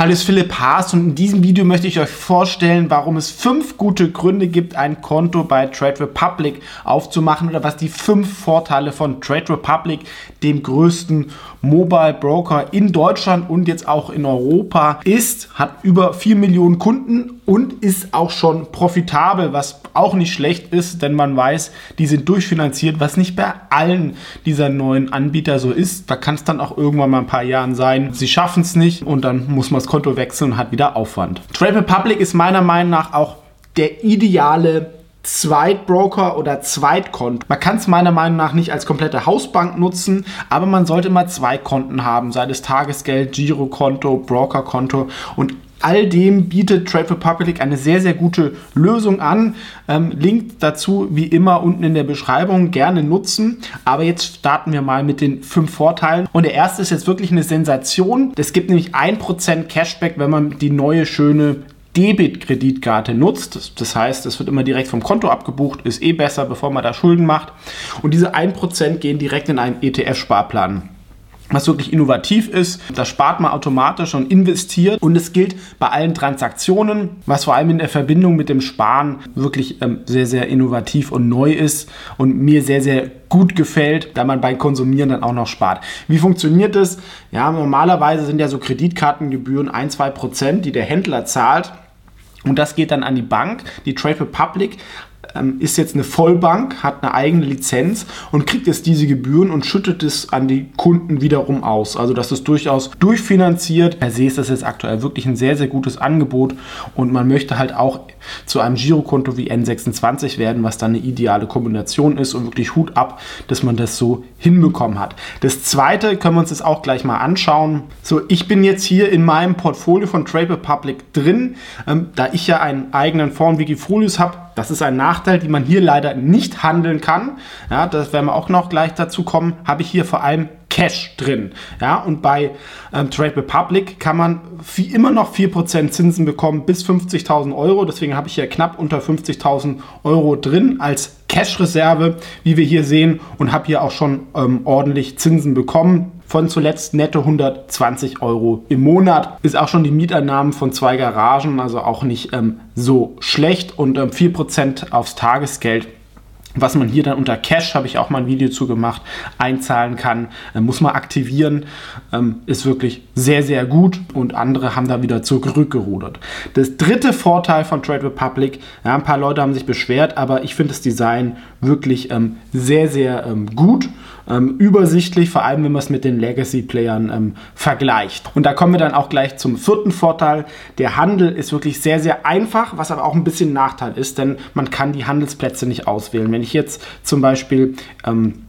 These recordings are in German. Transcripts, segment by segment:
Hallo, ist Philipp Haas und in diesem Video möchte ich euch vorstellen, warum es fünf gute Gründe gibt, ein Konto bei Trade Republic aufzumachen oder was die fünf Vorteile von Trade Republic, dem größten Mobile Broker in Deutschland und jetzt auch in Europa ist, hat über 4 Millionen Kunden und ist auch schon profitabel, was auch nicht schlecht ist, denn man weiß, die sind durchfinanziert, was nicht bei allen dieser neuen Anbieter so ist. Da kann es dann auch irgendwann mal ein paar Jahren sein, sie schaffen es nicht und dann muss man das Konto wechseln und hat wieder Aufwand. Trade Republic ist meiner Meinung nach auch der ideale Zweitbroker oder Zweitkonto. Man kann es meiner Meinung nach nicht als komplette Hausbank nutzen, aber man sollte immer zwei Konten haben, sei es Tagesgeld, Girokonto, Brokerkonto und all dem bietet Trade Republic eine sehr, sehr gute Lösung an. Ähm, Link dazu wie immer unten in der Beschreibung gerne nutzen. Aber jetzt starten wir mal mit den fünf Vorteilen. Und der erste ist jetzt wirklich eine Sensation. Es gibt nämlich 1% Cashback, wenn man die neue schöne Debit-Kreditkarte nutzt. Das heißt, es wird immer direkt vom Konto abgebucht, ist eh besser, bevor man da Schulden macht. Und diese 1% gehen direkt in einen ETF-Sparplan was wirklich innovativ ist. Das spart man automatisch und investiert und es gilt bei allen Transaktionen, was vor allem in der Verbindung mit dem Sparen wirklich ähm, sehr, sehr innovativ und neu ist und mir sehr, sehr gut gefällt, da man beim Konsumieren dann auch noch spart. Wie funktioniert das? Ja, normalerweise sind ja so Kreditkartengebühren 1, 2 Prozent, die der Händler zahlt. Und das geht dann an die Bank. Die Trade Republic ähm, ist jetzt eine Vollbank, hat eine eigene Lizenz und kriegt jetzt diese Gebühren und schüttet es an die Kunden wiederum aus. Also das ist durchaus durchfinanziert. Per se ist das jetzt aktuell wirklich ein sehr, sehr gutes Angebot und man möchte halt auch zu einem Girokonto wie N26 werden, was dann eine ideale Kombination ist und wirklich Hut ab, dass man das so hinbekommen hat. Das zweite können wir uns jetzt auch gleich mal anschauen. So, ich bin jetzt hier in meinem Portfolio von Trade Republic drin, ähm, da ich ja einen eigenen Fonds Wikifolios habe. Das ist ein Nachteil, den man hier leider nicht handeln kann. Ja, das werden wir auch noch gleich dazu kommen. Habe ich hier vor allem Cash drin. Ja, und bei ähm, Trade Republic kann man wie immer noch 4% Zinsen bekommen bis 50.000 Euro. Deswegen habe ich hier knapp unter 50.000 Euro drin als Cash-Reserve, wie wir hier sehen, und habe hier auch schon ähm, ordentlich Zinsen bekommen. Von zuletzt netto 120 Euro im Monat. Ist auch schon die Mieteinnahmen von zwei Garagen, also auch nicht ähm, so schlecht. Und ähm, 4% aufs Tagesgeld was man hier dann unter Cash, habe ich auch mal ein Video zu gemacht, einzahlen kann, äh, muss man aktivieren, ähm, ist wirklich sehr, sehr gut und andere haben da wieder zurückgerudert. Das dritte Vorteil von Trade Republic, ja, ein paar Leute haben sich beschwert, aber ich finde das Design wirklich ähm, sehr, sehr ähm, gut, ähm, übersichtlich, vor allem wenn man es mit den Legacy-Playern ähm, vergleicht. Und da kommen wir dann auch gleich zum vierten Vorteil. Der Handel ist wirklich sehr, sehr einfach, was aber auch ein bisschen Nachteil ist, denn man kann die Handelsplätze nicht auswählen. Wenn ich jetzt zum Beispiel ähm,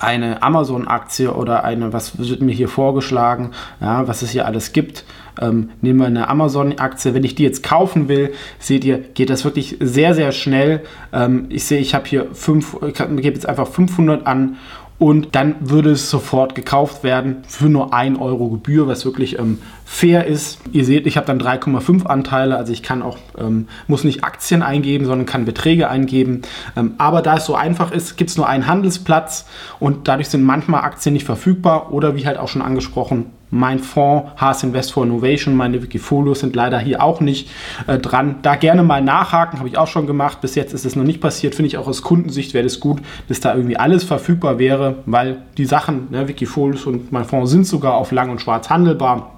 eine Amazon-Aktie oder eine, was wird mir hier vorgeschlagen, ja, was es hier alles gibt. Ähm, nehmen wir eine Amazon-Aktie. Wenn ich die jetzt kaufen will, seht ihr, geht das wirklich sehr, sehr schnell. Ähm, ich sehe, ich habe hier fünf, ich gebe jetzt einfach 500 an und dann würde es sofort gekauft werden für nur 1 Euro Gebühr, was wirklich ähm, fair ist. Ihr seht, ich habe dann 3,5 Anteile, also ich kann auch, ähm, muss nicht Aktien eingeben, sondern kann Beträge eingeben. Ähm, aber da es so einfach ist, gibt es nur einen Handelsplatz und dadurch sind manchmal Aktien nicht verfügbar oder wie halt auch schon angesprochen, mein Fonds, Haas Invest for Innovation, meine Wikifolios sind leider hier auch nicht äh, dran. Da gerne mal nachhaken, habe ich auch schon gemacht. Bis jetzt ist es noch nicht passiert. Finde ich auch aus Kundensicht wäre es gut, dass da irgendwie alles verfügbar wäre, weil die Sachen, ne, Wikifolios und mein Fonds sind sogar auf lang und schwarz handelbar.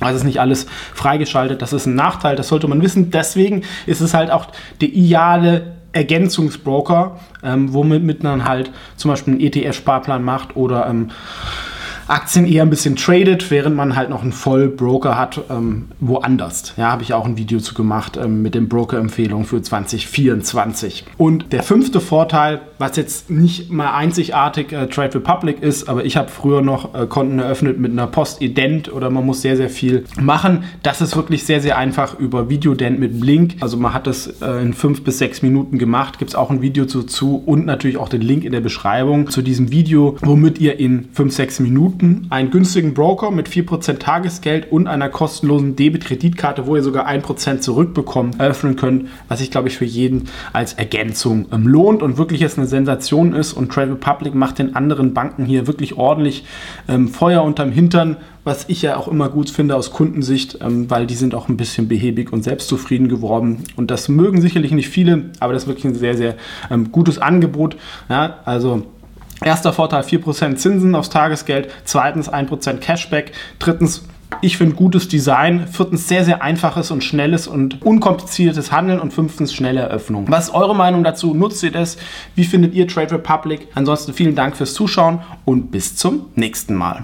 Also ist nicht alles freigeschaltet. Das ist ein Nachteil, das sollte man wissen. Deswegen ist es halt auch der ideale Ergänzungsbroker, ähm, womit man halt zum Beispiel einen ETF-Sparplan macht oder ähm, Aktien eher ein bisschen tradet, während man halt noch einen Vollbroker hat ähm, woanders. Ja, habe ich auch ein Video zu gemacht ähm, mit den Broker-Empfehlungen für 2024. Und der fünfte Vorteil, was jetzt nicht mal einzigartig äh, Trade Republic ist, aber ich habe früher noch äh, Konten eröffnet mit einer Post-Ident oder man muss sehr, sehr viel machen. Das ist wirklich sehr, sehr einfach über Videodent mit Blink. Also man hat das äh, in fünf bis sechs Minuten gemacht. Gibt es auch ein Video dazu und natürlich auch den Link in der Beschreibung zu diesem Video, womit ihr in fünf, sechs Minuten guten, einen günstigen Broker mit 4% Tagesgeld und einer kostenlosen Debit-Kreditkarte, wo ihr sogar 1% zurückbekommt, eröffnen könnt, was ich glaube ich für jeden als Ergänzung ähm, lohnt und wirklich jetzt eine Sensation ist. Und Trade Republic macht den anderen Banken hier wirklich ordentlich ähm, Feuer unterm Hintern, was ich ja auch immer gut finde aus Kundensicht, ähm, weil die sind auch ein bisschen behäbig und selbstzufrieden geworden. Und das mögen sicherlich nicht viele, aber das ist wirklich ein sehr, sehr ähm, gutes Angebot. Ja, also erster Vorteil 4% Zinsen aufs Tagesgeld, zweitens 1% Cashback, drittens ich finde gutes Design. Viertens sehr, sehr einfaches und schnelles und unkompliziertes Handeln. Und fünftens schnelle Eröffnung. Was ist eure Meinung dazu? Nutzt ihr das? Wie findet ihr Trade Republic? Ansonsten vielen Dank fürs Zuschauen und bis zum nächsten Mal.